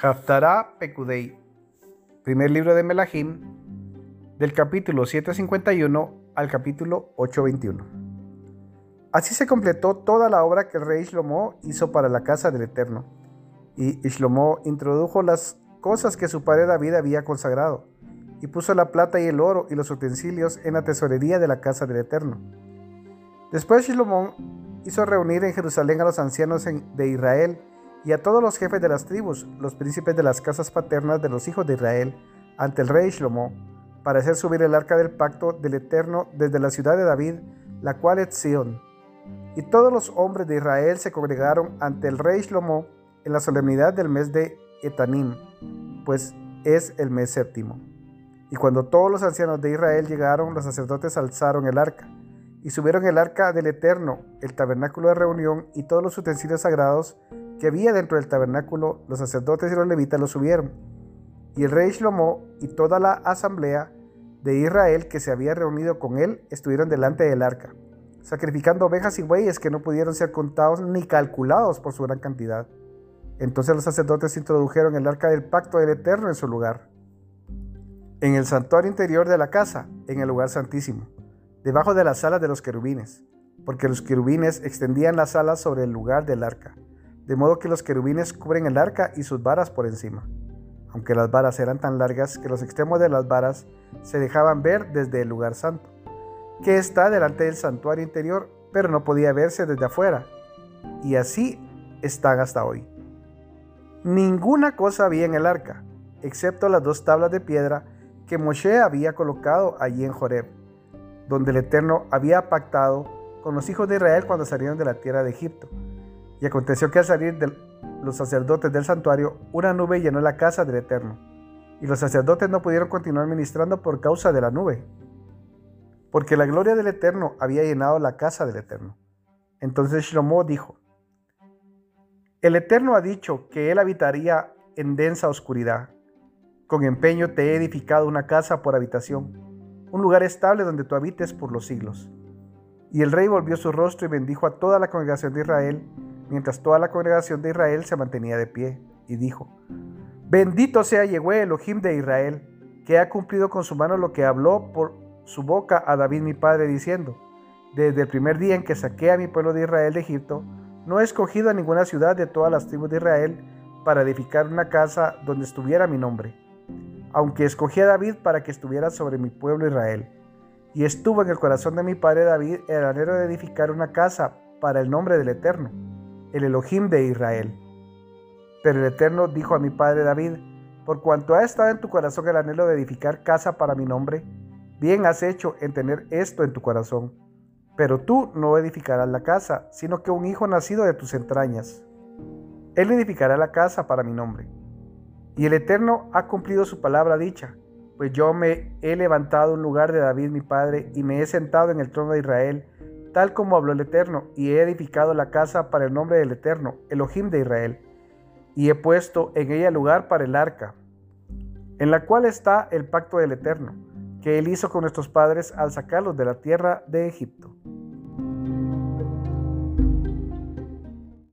Haftarah Pekudei, primer libro de Melahim, del capítulo 751 al capítulo 821. Así se completó toda la obra que el rey Shlomo hizo para la casa del Eterno, y Shlomo introdujo las cosas que su padre David había consagrado, y puso la plata y el oro y los utensilios en la tesorería de la casa del Eterno. Después Shlomo hizo reunir en Jerusalén a los ancianos de Israel, y a todos los jefes de las tribus, los príncipes de las casas paternas de los hijos de Israel, ante el rey Shlomo, para hacer subir el arca del pacto del Eterno desde la ciudad de David, la cual es Sion. Y todos los hombres de Israel se congregaron ante el rey Shlomo en la solemnidad del mes de Etanim, pues es el mes séptimo. Y cuando todos los ancianos de Israel llegaron, los sacerdotes alzaron el arca, y subieron el arca del Eterno, el tabernáculo de reunión y todos los utensilios sagrados que había dentro del tabernáculo, los sacerdotes y los levitas lo subieron. Y el rey Shlomo y toda la asamblea de Israel que se había reunido con él estuvieron delante del arca, sacrificando ovejas y bueyes que no pudieron ser contados ni calculados por su gran cantidad. Entonces los sacerdotes introdujeron el arca del pacto del Eterno en su lugar, en el santuario interior de la casa, en el lugar santísimo, debajo de las alas de los querubines, porque los querubines extendían las alas sobre el lugar del arca de modo que los querubines cubren el arca y sus varas por encima, aunque las varas eran tan largas que los extremos de las varas se dejaban ver desde el lugar santo, que está delante del santuario interior, pero no podía verse desde afuera, y así están hasta hoy. Ninguna cosa había en el arca, excepto las dos tablas de piedra que Moshe había colocado allí en Joreb, donde el Eterno había pactado con los hijos de Israel cuando salieron de la tierra de Egipto y aconteció que al salir de los sacerdotes del santuario, una nube llenó la casa del Eterno, y los sacerdotes no pudieron continuar ministrando por causa de la nube, porque la gloria del Eterno había llenado la casa del Eterno. Entonces Shlomo dijo, El Eterno ha dicho que él habitaría en densa oscuridad. Con empeño te he edificado una casa por habitación, un lugar estable donde tú habites por los siglos. Y el rey volvió su rostro y bendijo a toda la congregación de Israel, mientras toda la congregación de Israel se mantenía de pie, y dijo, Bendito sea Yehue Elohim de Israel, que ha cumplido con su mano lo que habló por su boca a David mi padre, diciendo, Desde el primer día en que saqué a mi pueblo de Israel de Egipto, no he escogido a ninguna ciudad de todas las tribus de Israel para edificar una casa donde estuviera mi nombre, aunque escogí a David para que estuviera sobre mi pueblo Israel. Y estuvo en el corazón de mi padre David el anhelo de edificar una casa para el nombre del Eterno el Elohim de Israel. Pero el Eterno dijo a mi padre David, por cuanto ha estado en tu corazón el anhelo de edificar casa para mi nombre, bien has hecho en tener esto en tu corazón. Pero tú no edificarás la casa, sino que un hijo nacido de tus entrañas. Él edificará la casa para mi nombre. Y el Eterno ha cumplido su palabra dicha, pues yo me he levantado en lugar de David mi padre y me he sentado en el trono de Israel tal como habló el Eterno, y he edificado la casa para el nombre del Eterno, Elohim de Israel, y he puesto en ella lugar para el arca, en la cual está el pacto del Eterno, que él hizo con nuestros padres al sacarlos de la tierra de Egipto.